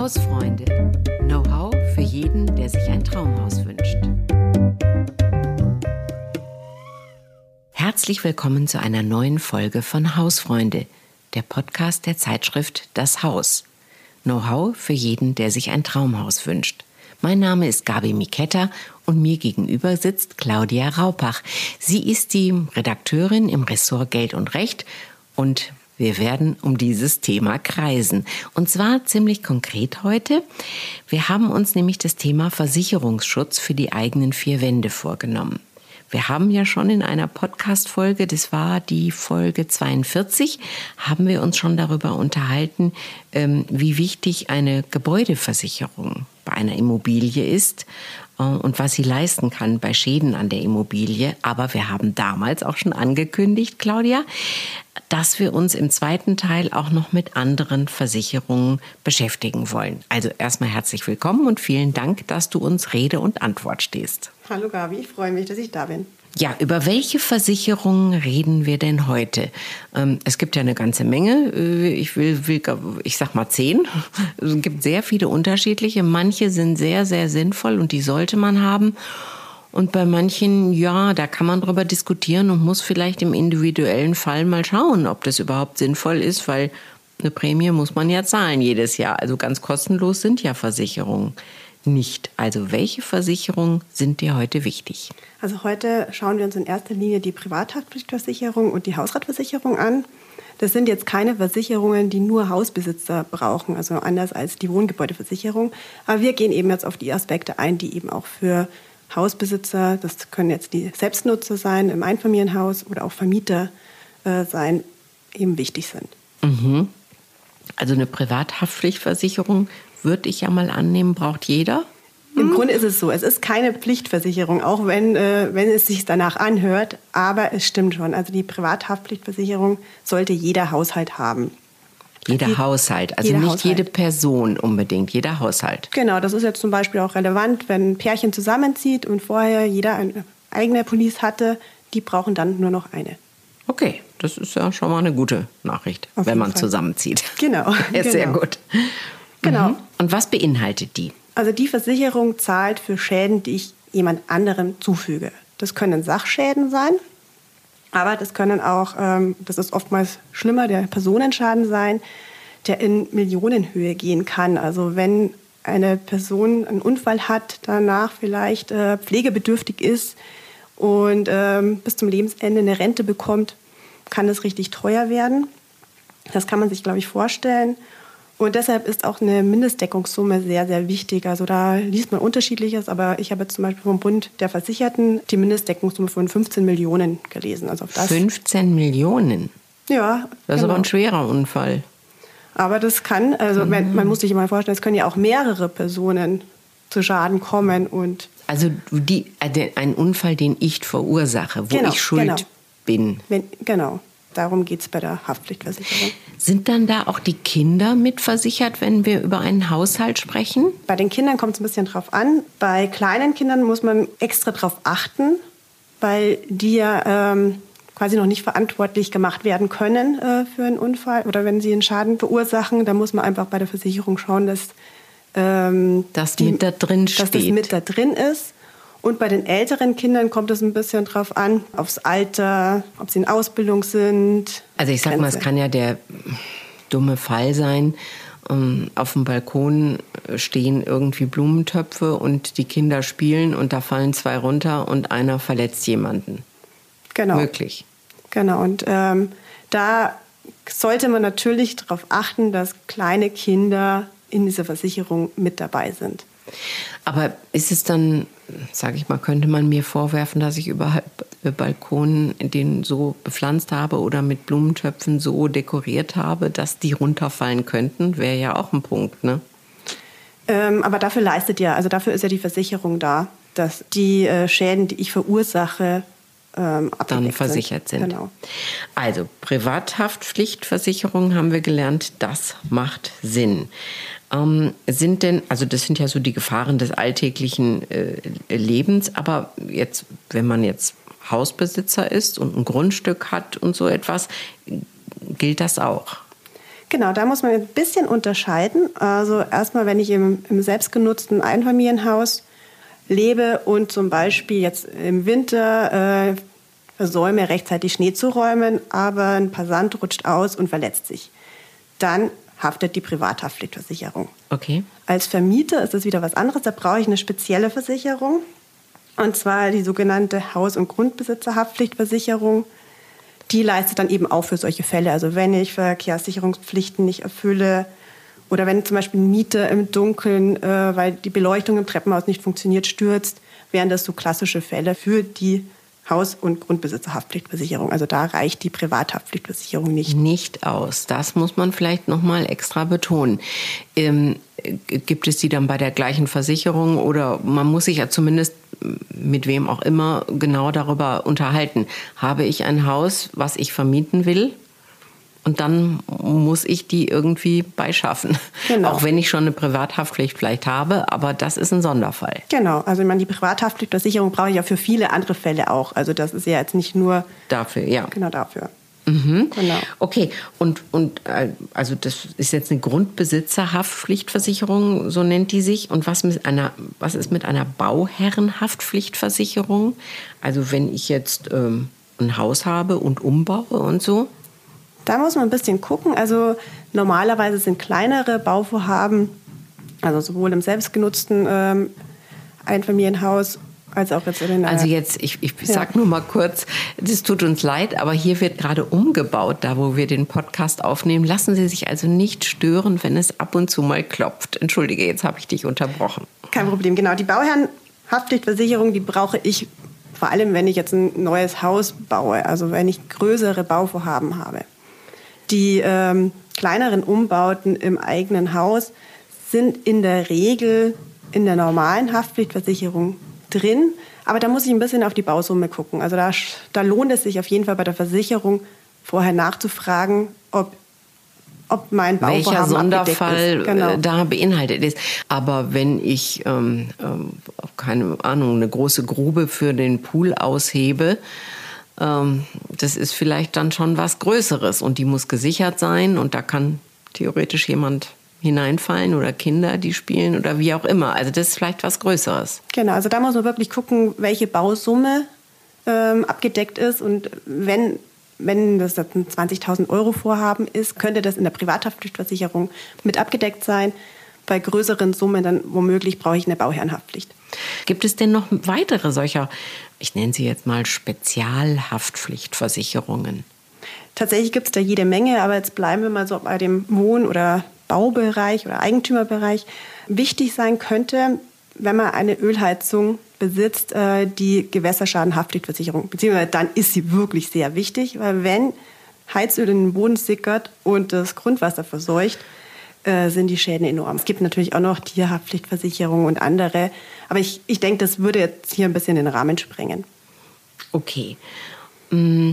Hausfreunde. Know-how für jeden, der sich ein Traumhaus wünscht. Herzlich willkommen zu einer neuen Folge von Hausfreunde, der Podcast der Zeitschrift Das Haus. Know-how für jeden, der sich ein Traumhaus wünscht. Mein Name ist Gabi Miketta und mir gegenüber sitzt Claudia Raupach. Sie ist die Redakteurin im Ressort Geld und Recht und wir werden um dieses Thema kreisen. Und zwar ziemlich konkret heute. Wir haben uns nämlich das Thema Versicherungsschutz für die eigenen vier Wände vorgenommen. Wir haben ja schon in einer Podcast-Folge, das war die Folge 42, haben wir uns schon darüber unterhalten, ähm, wie wichtig eine Gebäudeversicherung einer Immobilie ist äh, und was sie leisten kann bei Schäden an der Immobilie. Aber wir haben damals auch schon angekündigt, Claudia, dass wir uns im zweiten Teil auch noch mit anderen Versicherungen beschäftigen wollen. Also erstmal herzlich willkommen und vielen Dank, dass du uns Rede und Antwort stehst. Hallo Gabi, ich freue mich, dass ich da bin. Ja, über welche Versicherungen reden wir denn heute? Ähm, es gibt ja eine ganze Menge. Äh, ich will, will, ich sag mal zehn. Es gibt sehr viele unterschiedliche. Manche sind sehr, sehr sinnvoll und die sollte man haben. Und bei manchen, ja, da kann man drüber diskutieren und muss vielleicht im individuellen Fall mal schauen, ob das überhaupt sinnvoll ist, weil eine Prämie muss man ja zahlen jedes Jahr. Also ganz kostenlos sind ja Versicherungen nicht. Also welche Versicherungen sind dir heute wichtig? Also heute schauen wir uns in erster Linie die Privathaftpflichtversicherung und die Hausratversicherung an. Das sind jetzt keine Versicherungen, die nur Hausbesitzer brauchen, also anders als die Wohngebäudeversicherung. Aber wir gehen eben jetzt auf die Aspekte ein, die eben auch für Hausbesitzer, das können jetzt die Selbstnutzer sein im Einfamilienhaus oder auch Vermieter äh, sein, eben wichtig sind. Mhm. Also eine Privathaftpflichtversicherung würde ich ja mal annehmen, braucht jeder. Im Grunde ist es so, es ist keine Pflichtversicherung, auch wenn, äh, wenn es sich danach anhört, aber es stimmt schon. Also die Privathaftpflichtversicherung sollte jeder Haushalt haben. Jeder die, Haushalt, also nicht Haushalt. jede Person unbedingt, jeder Haushalt. Genau, das ist jetzt zum Beispiel auch relevant, wenn ein Pärchen zusammenzieht und vorher jeder eine eigene Police hatte, die brauchen dann nur noch eine. Okay, das ist ja schon mal eine gute Nachricht, Auf wenn man Fall. zusammenzieht. Genau. ist genau. sehr gut. Genau. Mhm. Und was beinhaltet die? Also die Versicherung zahlt für Schäden, die ich jemand anderem zufüge. Das können Sachschäden sein, aber das können auch, ähm, das ist oftmals schlimmer, der Personenschaden sein, der in Millionenhöhe gehen kann. Also wenn eine Person einen Unfall hat, danach vielleicht äh, pflegebedürftig ist und ähm, bis zum Lebensende eine Rente bekommt, kann das richtig teuer werden. Das kann man sich, glaube ich, vorstellen. Und deshalb ist auch eine Mindestdeckungssumme sehr, sehr wichtig. Also da liest man unterschiedliches, aber ich habe zum Beispiel vom Bund der Versicherten die Mindestdeckungssumme von 15 Millionen gelesen. Also auf das 15 Millionen? Ja. Das ist genau. aber ein schwerer Unfall. Aber das kann, also mhm. man, man, muss sich mal vorstellen, es können ja auch mehrere Personen zu Schaden kommen und. Also die, äh, ein Unfall, den ich verursache, wo genau, ich schuld genau. bin. Wenn, genau. Darum geht es bei der Haftpflichtversicherung. Sind dann da auch die Kinder mitversichert, wenn wir über einen Haushalt sprechen? Bei den Kindern kommt es ein bisschen drauf an. Bei kleinen Kindern muss man extra darauf achten, weil die ja ähm, quasi noch nicht verantwortlich gemacht werden können äh, für einen Unfall oder wenn sie einen Schaden verursachen. Da muss man einfach bei der Versicherung schauen, dass ähm, das die, mit da drin steht. Dass das mit da drin ist. Und bei den älteren Kindern kommt es ein bisschen drauf an, aufs Alter, ob sie in Ausbildung sind. Also ich sag Grenze. mal, es kann ja der dumme Fall sein. Um, auf dem Balkon stehen irgendwie Blumentöpfe und die Kinder spielen und da fallen zwei runter und einer verletzt jemanden. Genau. Möglich. Genau. Und ähm, da sollte man natürlich darauf achten, dass kleine Kinder in dieser Versicherung mit dabei sind. Aber ist es dann, sage ich mal, könnte man mir vorwerfen, dass ich überhaupt Balkon den so bepflanzt habe oder mit Blumentöpfen so dekoriert habe, dass die runterfallen könnten? Wäre ja auch ein Punkt, ne? Ähm, aber dafür leistet ja, also dafür ist ja die Versicherung da, dass die äh, Schäden, die ich verursache, ähm, dann versichert sind. sind. Genau. Also Privathaftpflichtversicherung haben wir gelernt, das macht Sinn. Ähm, sind denn, also das sind ja so die Gefahren des alltäglichen äh, Lebens, aber jetzt, wenn man jetzt Hausbesitzer ist und ein Grundstück hat und so etwas, gilt das auch? Genau, da muss man ein bisschen unterscheiden. Also erstmal, wenn ich im, im selbstgenutzten Einfamilienhaus lebe und zum Beispiel jetzt im Winter äh, versäume, rechtzeitig Schnee zu räumen, aber ein Passant rutscht aus und verletzt sich, dann haftet die Privathaftpflichtversicherung. Okay. Als Vermieter ist das wieder was anderes. Da brauche ich eine spezielle Versicherung. Und zwar die sogenannte Haus- und Grundbesitzerhaftpflichtversicherung. Die leistet dann eben auch für solche Fälle. Also wenn ich Verkehrssicherungspflichten nicht erfülle oder wenn zum Beispiel ein Mieter im Dunkeln, äh, weil die Beleuchtung im Treppenhaus nicht funktioniert, stürzt, wären das so klassische Fälle für die Haus- und Grundbesitzerhaftpflichtversicherung. Also da reicht die Privathaftpflichtversicherung nicht. Nicht aus. Das muss man vielleicht noch mal extra betonen. Ähm, gibt es die dann bei der gleichen Versicherung oder man muss sich ja zumindest mit wem auch immer genau darüber unterhalten. Habe ich ein Haus, was ich vermieten will? Und dann muss ich die irgendwie beischaffen. Genau. Auch wenn ich schon eine Privathaftpflicht vielleicht habe, aber das ist ein Sonderfall. Genau, also ich meine, die Privathaftpflichtversicherung brauche ich ja für viele andere Fälle auch. Also das ist ja jetzt nicht nur dafür, ja. Genau dafür. Mhm. Genau. Okay, und, und äh, also das ist jetzt eine Grundbesitzerhaftpflichtversicherung, so nennt die sich. Und was, mit einer, was ist mit einer Bauherrenhaftpflichtversicherung? Also wenn ich jetzt ähm, ein Haus habe und umbaue und so? Da muss man ein bisschen gucken. Also normalerweise sind kleinere Bauvorhaben, also sowohl im selbstgenutzten ähm, Einfamilienhaus als auch jetzt in den Also jetzt, ich, ich ja. sag nur mal kurz, es tut uns leid, aber hier wird gerade umgebaut, da wo wir den Podcast aufnehmen. Lassen Sie sich also nicht stören, wenn es ab und zu mal klopft. Entschuldige, jetzt habe ich dich unterbrochen. Kein Problem, genau. Die Bauherrenhaftpflichtversicherung, die brauche ich vor allem, wenn ich jetzt ein neues Haus baue, also wenn ich größere Bauvorhaben habe. Die ähm, kleineren Umbauten im eigenen Haus sind in der Regel in der normalen Haftpflichtversicherung drin, aber da muss ich ein bisschen auf die Bausumme gucken. Also da, da lohnt es sich auf jeden Fall bei der Versicherung vorher nachzufragen, ob ob mein Bauvorhaben Welcher Sonderfall genau. Äh, da beinhaltet ist. Aber wenn ich, ähm, ähm, keine Ahnung, eine große Grube für den Pool aushebe, das ist vielleicht dann schon was Größeres und die muss gesichert sein und da kann theoretisch jemand hineinfallen oder Kinder, die spielen oder wie auch immer. Also das ist vielleicht was Größeres. Genau, also da muss man wirklich gucken, welche Bausumme ähm, abgedeckt ist und wenn wenn das ein 20.000 Euro Vorhaben ist, könnte das in der Privathaftpflichtversicherung mit abgedeckt sein. Bei größeren Summen dann womöglich brauche ich eine Bauherrenhaftpflicht. Gibt es denn noch weitere solcher, ich nenne sie jetzt mal Spezialhaftpflichtversicherungen? Tatsächlich gibt es da jede Menge, aber jetzt bleiben wir mal so bei dem Wohn- oder Baubereich oder Eigentümerbereich wichtig sein könnte, wenn man eine Ölheizung besitzt, äh, die Gewässerschadenhaftpflichtversicherung. Beziehungsweise dann ist sie wirklich sehr wichtig, weil wenn Heizöl in den Boden sickert und das Grundwasser verseucht, äh, sind die Schäden enorm. Es gibt natürlich auch noch Tierhaftpflichtversicherung und andere. Aber ich, ich denke, das würde jetzt hier ein bisschen den Rahmen sprengen. Okay. Mm.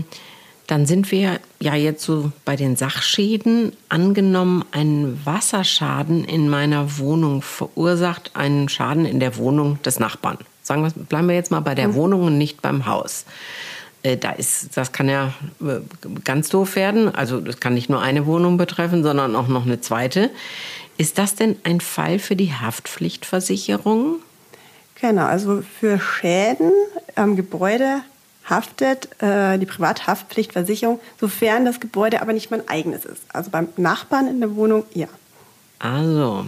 Dann sind wir ja jetzt so bei den Sachschäden. Angenommen, ein Wasserschaden in meiner Wohnung verursacht einen Schaden in der Wohnung des Nachbarn. Sagen wir, bleiben wir jetzt mal bei der mhm. Wohnung und nicht beim Haus. Äh, da ist, das kann ja äh, ganz doof werden. Also das kann nicht nur eine Wohnung betreffen, sondern auch noch eine zweite. Ist das denn ein Fall für die Haftpflichtversicherung? Genau, also für Schäden am Gebäude haftet äh, die Privathaftpflichtversicherung, sofern das Gebäude aber nicht mein eigenes ist. Also beim Nachbarn in der Wohnung, ja. Also,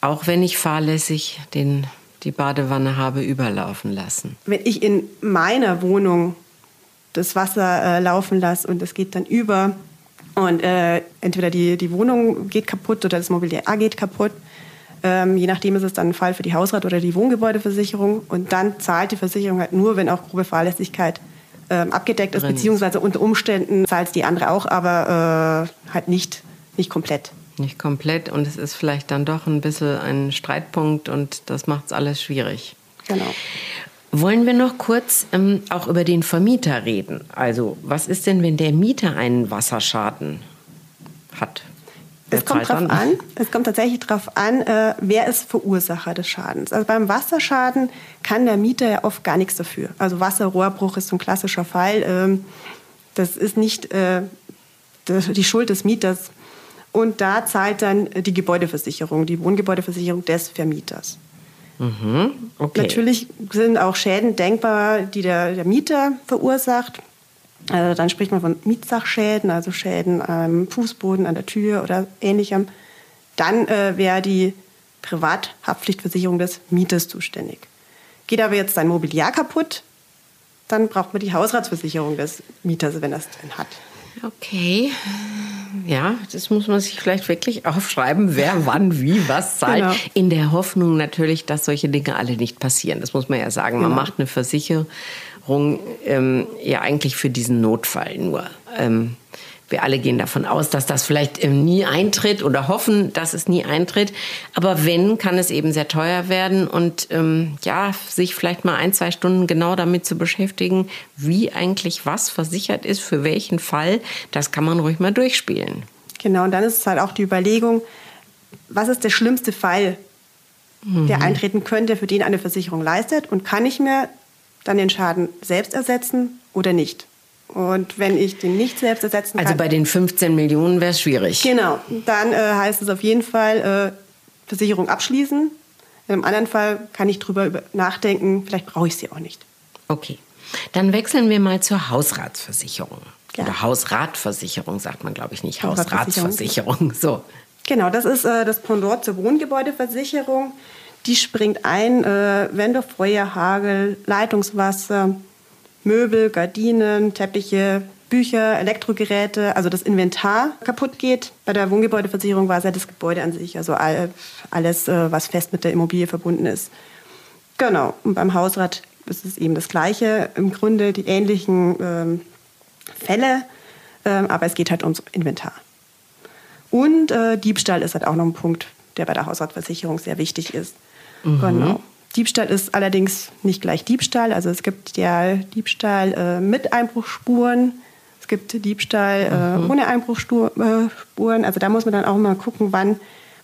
auch wenn ich fahrlässig den, die Badewanne habe überlaufen lassen. Wenn ich in meiner Wohnung das Wasser äh, laufen lasse und es geht dann über und äh, entweder die, die Wohnung geht kaputt oder das Mobiliar geht kaputt, ähm, je nachdem ist es dann ein Fall für die Hausrat- oder die Wohngebäudeversicherung. Und dann zahlt die Versicherung halt nur, wenn auch grobe Fahrlässigkeit ähm, abgedeckt ist, beziehungsweise unter Umständen zahlt es die andere auch, aber äh, halt nicht, nicht komplett. Nicht komplett und es ist vielleicht dann doch ein bisschen ein Streitpunkt und das macht es alles schwierig. Genau. Wollen wir noch kurz ähm, auch über den Vermieter reden? Also, was ist denn, wenn der Mieter einen Wasserschaden hat? Es kommt, drauf an, es kommt tatsächlich darauf an, äh, wer ist Verursacher des Schadens. Also beim Wasserschaden kann der Mieter ja oft gar nichts dafür. Also Wasserrohrbruch ist so ein klassischer Fall. Ähm, das ist nicht äh, die Schuld des Mieters. Und da zahlt dann die Gebäudeversicherung, die Wohngebäudeversicherung des Vermieters. Mhm. Okay. Natürlich sind auch Schäden denkbar, die der, der Mieter verursacht. Also dann spricht man von Mietsachschäden, also Schäden am Fußboden, an der Tür oder ähnlichem. Dann äh, wäre die Privathaftpflichtversicherung des Mieters zuständig. Geht aber jetzt sein Mobiliar kaputt, dann braucht man die Hausratsversicherung des Mieters, wenn er es denn hat. Okay. Ja, das muss man sich vielleicht wirklich aufschreiben, wer wann wie was zahlt. Genau. In der Hoffnung natürlich, dass solche Dinge alle nicht passieren. Das muss man ja sagen. Man genau. macht eine Versicherung ähm, ja eigentlich für diesen Notfall nur. Ähm, wir alle gehen davon aus, dass das vielleicht ähm, nie eintritt oder hoffen, dass es nie eintritt. Aber wenn, kann es eben sehr teuer werden und ähm, ja, sich vielleicht mal ein, zwei Stunden genau damit zu beschäftigen, wie eigentlich was versichert ist, für welchen Fall, das kann man ruhig mal durchspielen. Genau, und dann ist es halt auch die Überlegung, was ist der schlimmste Fall, mhm. der eintreten könnte, für den eine Versicherung leistet und kann ich mir dann den Schaden selbst ersetzen oder nicht? Und wenn ich den nicht selbst ersetzen also kann. Also bei den 15 Millionen wäre es schwierig. Genau. Dann äh, heißt es auf jeden Fall äh, Versicherung abschließen. Im anderen Fall kann ich drüber nachdenken, vielleicht brauche ich sie auch nicht. Okay. Dann wechseln wir mal zur Hausratsversicherung. Ja. Oder Hausratversicherung sagt man, glaube ich, nicht. Hausratsversicherung. So. Genau, das ist äh, das Pendant zur Wohngebäudeversicherung. Die springt ein, äh, wenn durch Feuer, Hagel, Leitungswasser, Möbel, Gardinen, Teppiche, Bücher, Elektrogeräte, also das Inventar kaputt geht. Bei der Wohngebäudeversicherung war es ja das Gebäude an sich, also alles, äh, was fest mit der Immobilie verbunden ist. Genau. Und beim Hausrat ist es eben das Gleiche. Im Grunde die ähnlichen ähm, Fälle, ähm, aber es geht halt ums Inventar. Und äh, Diebstahl ist halt auch noch ein Punkt, der bei der Hausratversicherung sehr wichtig ist. Mhm. Genau. Diebstahl ist allerdings nicht gleich Diebstahl. Also es gibt ja Diebstahl äh, mit Einbruchspuren, es gibt Diebstahl äh, mhm. ohne Einbruchspuren. Also da muss man dann auch mal gucken, wann,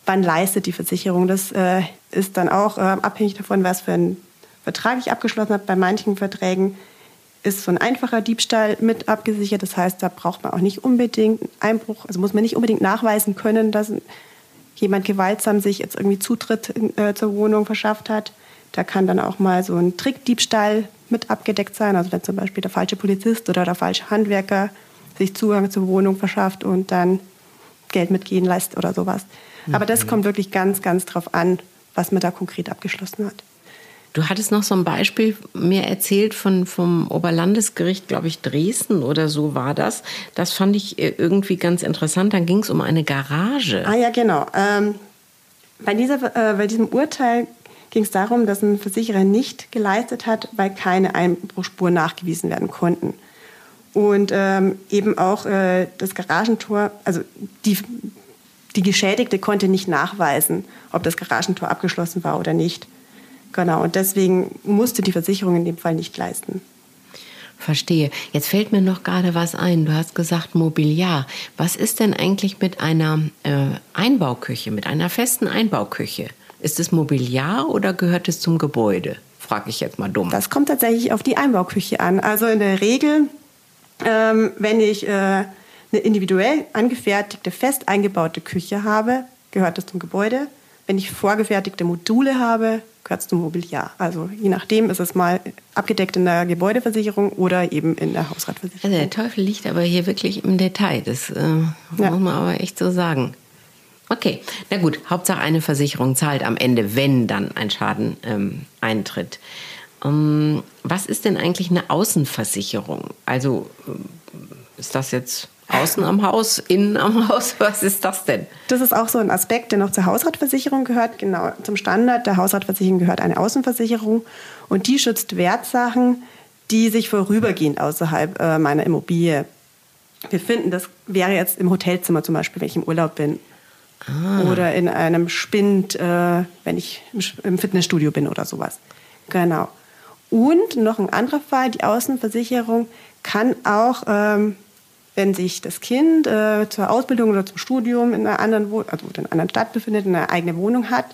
wann leistet die Versicherung. Das äh, ist dann auch äh, abhängig davon, was für einen Vertrag ich abgeschlossen habe. Bei manchen Verträgen ist so ein einfacher Diebstahl mit abgesichert. Das heißt, da braucht man auch nicht unbedingt Einbruch, also muss man nicht unbedingt nachweisen können, dass jemand gewaltsam sich jetzt irgendwie Zutritt äh, zur Wohnung verschafft hat. Da kann dann auch mal so ein Trickdiebstahl mit abgedeckt sein. Also wenn zum Beispiel der falsche Polizist oder der falsche Handwerker sich Zugang zur Wohnung verschafft und dann Geld mitgehen lässt oder sowas. Aber das mhm. kommt wirklich ganz, ganz drauf an, was man da konkret abgeschlossen hat. Du hattest noch so ein Beispiel mir erzählt von, vom Oberlandesgericht, glaube ich, Dresden oder so war das. Das fand ich äh, irgendwie ganz interessant. Dann ging es um eine Garage. Ah ja, genau. Ähm, bei, dieser, äh, bei diesem Urteil ging es darum, dass ein Versicherer nicht geleistet hat, weil keine Einbruchspuren nachgewiesen werden konnten. Und ähm, eben auch äh, das Garagentor, also die, die Geschädigte konnte nicht nachweisen, ob das Garagentor abgeschlossen war oder nicht. Genau, und deswegen musste die Versicherung in dem Fall nicht leisten. Verstehe. Jetzt fällt mir noch gerade was ein. Du hast gesagt Mobiliar. Was ist denn eigentlich mit einer äh, Einbauküche, mit einer festen Einbauküche? Ist es Mobiliar oder gehört es zum Gebäude? Frage ich jetzt mal dumm. Das kommt tatsächlich auf die Einbauküche an. Also in der Regel, ähm, wenn ich äh, eine individuell angefertigte, fest eingebaute Küche habe, gehört es zum Gebäude. Wenn ich vorgefertigte Module habe, gehört es zum Mobiliar. Also je nachdem ist es mal abgedeckt in der Gebäudeversicherung oder eben in der Hausratversicherung. Also der Teufel liegt aber hier wirklich im Detail. Das äh, ja. muss man aber echt so sagen. Okay, na gut, Hauptsache eine Versicherung zahlt am Ende, wenn dann ein Schaden ähm, eintritt. Ähm, was ist denn eigentlich eine Außenversicherung? Also äh, ist das jetzt außen am Haus, innen am Haus? Was ist das denn? Das ist auch so ein Aspekt, der noch zur Hausratversicherung gehört. Genau, zum Standard der Hausratversicherung gehört eine Außenversicherung und die schützt Wertsachen, die sich vorübergehend außerhalb äh, meiner Immobilie befinden. Das wäre jetzt im Hotelzimmer zum Beispiel, wenn ich im Urlaub bin Ah. Oder in einem Spind, äh, wenn ich im Fitnessstudio bin oder sowas. Genau. Und noch ein anderer Fall, die Außenversicherung kann auch, ähm, wenn sich das Kind äh, zur Ausbildung oder zum Studium in einer anderen, Wohn also in einer anderen Stadt befindet, eine eigene Wohnung hat,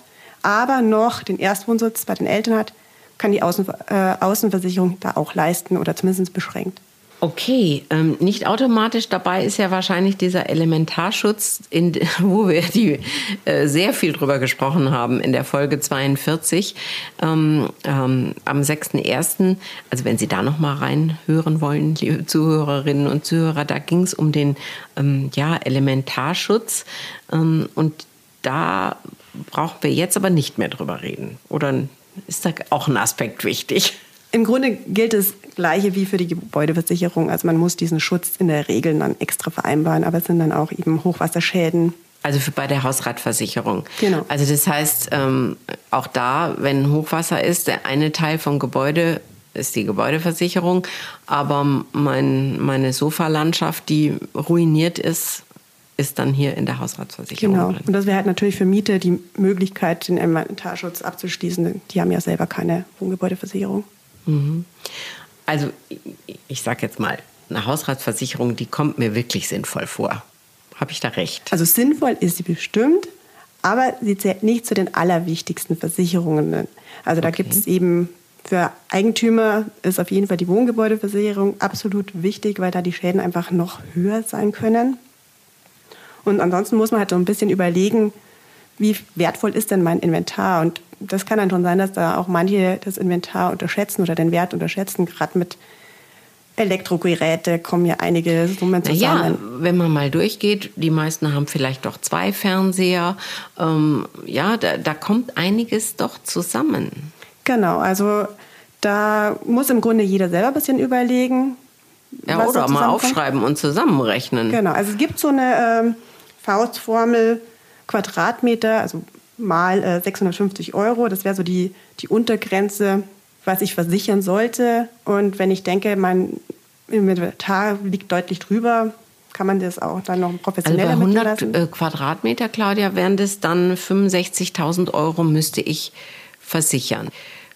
aber noch den Erstwohnsitz bei den Eltern hat, kann die Außen, äh, Außenversicherung da auch leisten oder zumindest beschränkt. Okay, ähm, nicht automatisch dabei ist ja wahrscheinlich dieser Elementarschutz, in, wo wir die, äh, sehr viel drüber gesprochen haben in der Folge 42 ähm, ähm, am 6.1. Also wenn Sie da noch mal reinhören wollen, liebe Zuhörerinnen und Zuhörer, da ging es um den ähm, ja, Elementarschutz ähm, und da brauchen wir jetzt aber nicht mehr drüber reden. Oder ist da auch ein Aspekt wichtig? Im Grunde gilt das Gleiche wie für die Gebäudeversicherung. Also man muss diesen Schutz in der Regel dann extra vereinbaren, aber es sind dann auch eben Hochwasserschäden. Also für bei der Hausratversicherung. Genau. Also das heißt, ähm, auch da, wenn Hochwasser ist, der eine Teil vom Gebäude ist die Gebäudeversicherung, aber mein, meine Sofalandschaft, die ruiniert ist, ist dann hier in der Hausratsversicherung genau. drin. Und das wäre halt natürlich für Mieter die Möglichkeit, den Inventarschutz abzuschließen. Die haben ja selber keine Wohngebäudeversicherung. Mhm. Also ich sage jetzt mal, eine Hausratsversicherung, die kommt mir wirklich sinnvoll vor. Habe ich da recht? Also sinnvoll ist sie bestimmt, aber sie zählt nicht zu den allerwichtigsten Versicherungen. Also da okay. gibt es eben für Eigentümer ist auf jeden Fall die Wohngebäudeversicherung absolut wichtig, weil da die Schäden einfach noch höher sein können. Und ansonsten muss man halt so ein bisschen überlegen, wie wertvoll ist denn mein Inventar? Und das kann dann schon sein, dass da auch manche das Inventar unterschätzen oder den Wert unterschätzen. Gerade mit Elektrogeräte kommen ja einige Summen zusammen. Ja, wenn man mal durchgeht, die meisten haben vielleicht doch zwei Fernseher. Ähm, ja, da, da kommt einiges doch zusammen. Genau, also da muss im Grunde jeder selber ein bisschen überlegen. Ja, oder mal aufschreiben und zusammenrechnen. Genau, also es gibt so eine ähm, Faustformel Quadratmeter, also mal äh, 650 Euro. Das wäre so die, die Untergrenze, was ich versichern sollte. Und wenn ich denke, mein Inventar liegt deutlich drüber, kann man das auch dann noch professioneller also bei 100 äh, Quadratmeter, Claudia, wären das dann 65.000 Euro müsste ich versichern.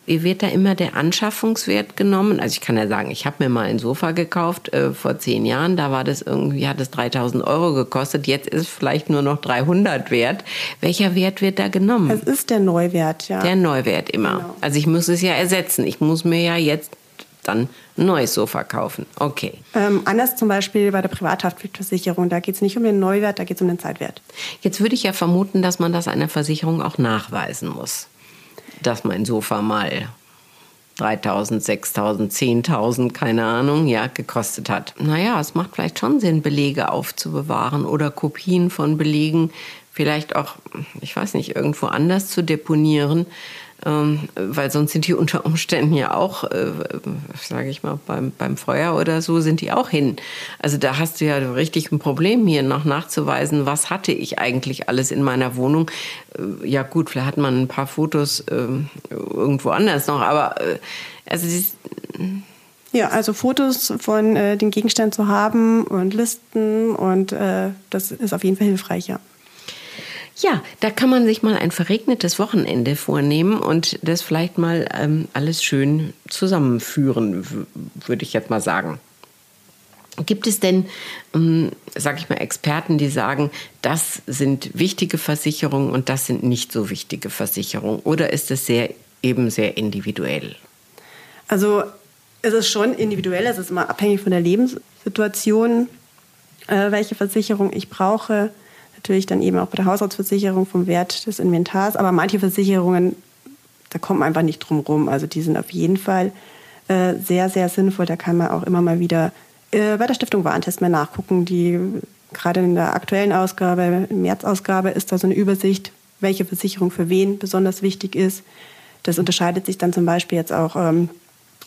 Wie wird da immer der Anschaffungswert genommen? Also ich kann ja sagen, ich habe mir mal ein Sofa gekauft äh, vor zehn Jahren. Da war das irgendwie, hat es 3000 Euro gekostet. Jetzt ist es vielleicht nur noch 300 wert. Welcher Wert wird da genommen? Es ist der Neuwert, ja. Der Neuwert immer. Genau. Also ich muss es ja ersetzen. Ich muss mir ja jetzt dann ein neues Sofa kaufen. Okay. Ähm, anders zum Beispiel bei der Privathaftpflichtversicherung. Da geht es nicht um den Neuwert, da geht es um den Zeitwert. Jetzt würde ich ja vermuten, dass man das einer Versicherung auch nachweisen muss dass mein Sofa mal 3000, 6000, 10.000, keine Ahnung, ja, gekostet hat. Naja, es macht vielleicht schon Sinn, Belege aufzubewahren oder Kopien von Belegen vielleicht auch, ich weiß nicht, irgendwo anders zu deponieren. Ähm, weil sonst sind die unter Umständen ja auch, äh, sage ich mal, beim, beim Feuer oder so, sind die auch hin. Also da hast du ja richtig ein Problem hier noch nachzuweisen, was hatte ich eigentlich alles in meiner Wohnung. Äh, ja gut, vielleicht hat man ein paar Fotos äh, irgendwo anders noch, aber äh, also dieses, ja, also Fotos von äh, den Gegenständen zu haben und Listen und äh, das ist auf jeden Fall hilfreich, ja. Ja, da kann man sich mal ein verregnetes Wochenende vornehmen und das vielleicht mal ähm, alles schön zusammenführen, würde ich jetzt mal sagen. Gibt es denn, ähm, sage ich mal, Experten, die sagen, das sind wichtige Versicherungen und das sind nicht so wichtige Versicherungen? Oder ist es sehr, eben sehr individuell? Also es ist schon individuell, es ist immer abhängig von der Lebenssituation, äh, welche Versicherung ich brauche natürlich dann eben auch bei der Haushaltsversicherung vom Wert des Inventars. Aber manche Versicherungen, da kommt man einfach nicht drum rum. Also die sind auf jeden Fall äh, sehr, sehr sinnvoll. Da kann man auch immer mal wieder äh, bei der Stiftung Warentest mal nachgucken. Die gerade in der aktuellen Ausgabe, März-Ausgabe, ist da so eine Übersicht, welche Versicherung für wen besonders wichtig ist. Das unterscheidet sich dann zum Beispiel jetzt auch ähm,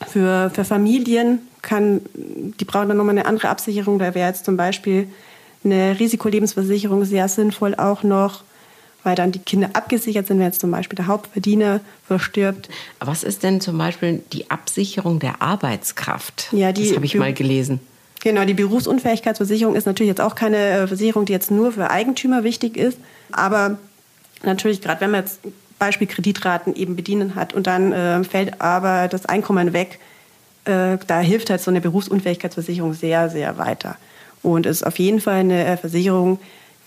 für, für Familien. Kann, die brauchen dann nochmal eine andere Absicherung. Da wäre jetzt zum Beispiel eine Risikolebensversicherung sehr sinnvoll auch noch, weil dann die Kinder abgesichert sind, wenn jetzt zum Beispiel der Hauptverdiener verstirbt. Was ist denn zum Beispiel die Absicherung der Arbeitskraft? Ja, die, das habe ich mal gelesen. Genau, die Berufsunfähigkeitsversicherung ist natürlich jetzt auch keine äh, Versicherung, die jetzt nur für Eigentümer wichtig ist. Aber natürlich, gerade wenn man jetzt Beispiel Kreditraten eben bedienen hat und dann äh, fällt aber das Einkommen weg, äh, da hilft halt so eine Berufsunfähigkeitsversicherung sehr, sehr weiter und ist auf jeden Fall eine äh, Versicherung,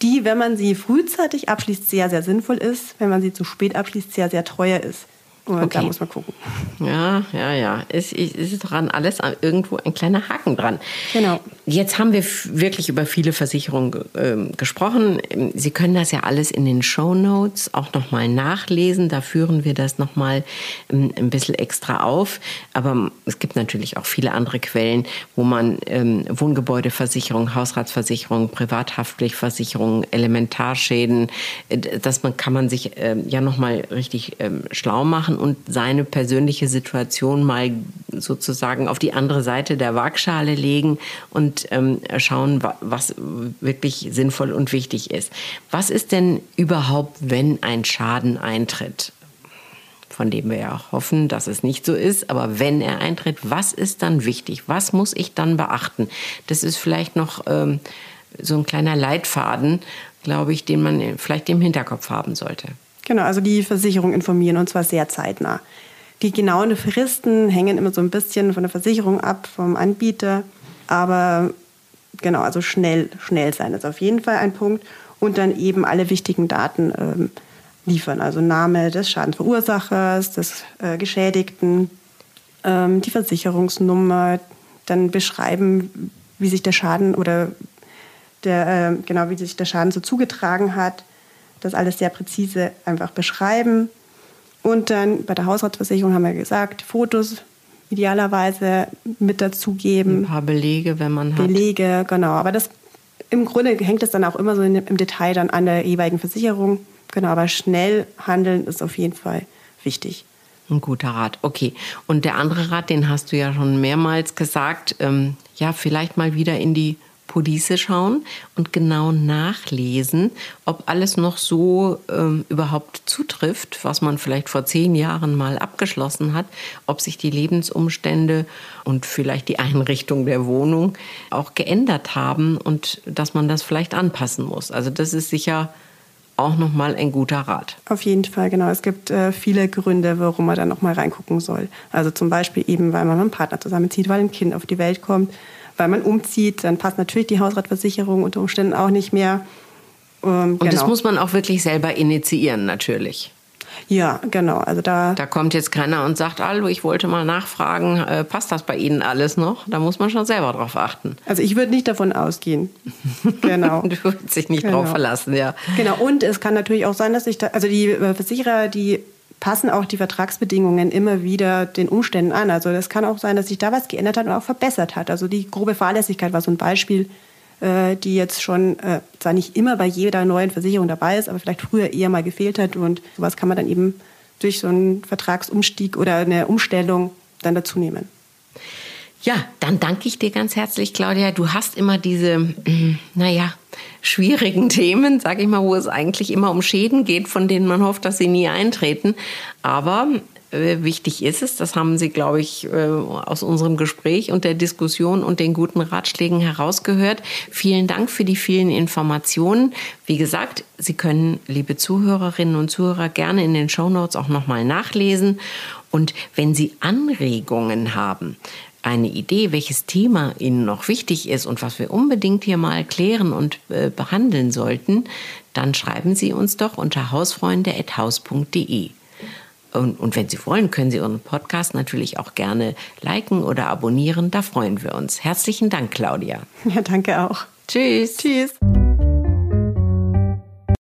die, wenn man sie frühzeitig abschließt, sehr, sehr sinnvoll ist, wenn man sie zu spät abschließt, sehr, sehr teuer ist. Und okay. da muss man gucken. Ja, ja, ja. Es, es ist dran alles irgendwo ein kleiner Haken dran. Genau. Jetzt haben wir wirklich über viele Versicherungen äh, gesprochen. Sie können das ja alles in den Show Notes auch nochmal nachlesen. Da führen wir das nochmal ähm, ein bisschen extra auf. Aber es gibt natürlich auch viele andere Quellen, wo man ähm, Wohngebäudeversicherung, Hausratsversicherung, Privathaftpflichtversicherung, Elementarschäden, äh, das man, kann man sich äh, ja nochmal richtig ähm, schlau machen und seine persönliche Situation mal sozusagen auf die andere Seite der Waagschale legen und ähm, schauen, was wirklich sinnvoll und wichtig ist. Was ist denn überhaupt, wenn ein Schaden eintritt? von dem wir ja hoffen, dass es nicht so ist. Aber wenn er eintritt, was ist dann wichtig? Was muss ich dann beachten? Das ist vielleicht noch ähm, so ein kleiner Leitfaden, glaube ich, den man vielleicht im Hinterkopf haben sollte. Genau, also die Versicherung informieren und zwar sehr zeitnah. Die genauen Fristen hängen immer so ein bisschen von der Versicherung ab, vom Anbieter. Aber genau, also schnell, schnell sein ist auf jeden Fall ein Punkt. Und dann eben alle wichtigen Daten ähm, liefern. Also Name des Schadensverursachers, des äh, Geschädigten, ähm, die Versicherungsnummer, dann beschreiben, wie sich der Schaden oder der, äh, genau, wie sich der Schaden so zugetragen hat das alles sehr präzise einfach beschreiben. Und dann bei der Hausratsversicherung haben wir gesagt, Fotos idealerweise mit dazugeben. Ein paar Belege, wenn man hat. Belege, genau. Aber das im Grunde hängt es dann auch immer so im Detail dann an der jeweiligen Versicherung. Genau, aber schnell handeln ist auf jeden Fall wichtig. Ein guter Rat, okay. Und der andere Rat, den hast du ja schon mehrmals gesagt, ähm, ja, vielleicht mal wieder in die Police schauen und genau nachlesen, ob alles noch so ähm, überhaupt zutrifft, was man vielleicht vor zehn Jahren mal abgeschlossen hat, ob sich die Lebensumstände und vielleicht die Einrichtung der Wohnung auch geändert haben und dass man das vielleicht anpassen muss. Also das ist sicher auch nochmal ein guter Rat. Auf jeden Fall, genau. Es gibt äh, viele Gründe, warum man da nochmal reingucken soll. Also zum Beispiel eben, weil man mit einem Partner zusammenzieht, weil ein Kind auf die Welt kommt weil man umzieht, dann passt natürlich die Hausratversicherung unter Umständen auch nicht mehr. Ähm, und genau. das muss man auch wirklich selber initiieren, natürlich. Ja, genau. Also da, da kommt jetzt keiner und sagt, hallo, ich wollte mal nachfragen, äh, passt das bei Ihnen alles noch? Da muss man schon selber drauf achten. Also ich würde nicht davon ausgehen. Genau. du würdest dich nicht genau. drauf verlassen, ja. Genau. Und es kann natürlich auch sein, dass sich da, also die äh, Versicherer, die passen auch die Vertragsbedingungen immer wieder den Umständen an. Also das kann auch sein, dass sich da was geändert hat und auch verbessert hat. Also die grobe Fahrlässigkeit war so ein Beispiel, äh, die jetzt schon äh, zwar nicht immer bei jeder neuen Versicherung dabei ist, aber vielleicht früher eher mal gefehlt hat. Und sowas kann man dann eben durch so einen Vertragsumstieg oder eine Umstellung dann dazu nehmen. Ja, dann danke ich dir ganz herzlich, Claudia. Du hast immer diese, naja, schwierigen Themen, sage ich mal, wo es eigentlich immer um Schäden geht, von denen man hofft, dass sie nie eintreten. Aber äh, wichtig ist es, das haben Sie, glaube ich, äh, aus unserem Gespräch und der Diskussion und den guten Ratschlägen herausgehört. Vielen Dank für die vielen Informationen. Wie gesagt, Sie können, liebe Zuhörerinnen und Zuhörer, gerne in den Show Notes auch nochmal nachlesen. Und wenn Sie Anregungen haben, eine Idee, welches Thema Ihnen noch wichtig ist und was wir unbedingt hier mal klären und äh, behandeln sollten, dann schreiben Sie uns doch unter hausfreunde.haus.de. Und, und wenn Sie wollen, können Sie unseren Podcast natürlich auch gerne liken oder abonnieren. Da freuen wir uns. Herzlichen Dank, Claudia. Ja, danke auch. Tschüss. Tschüss.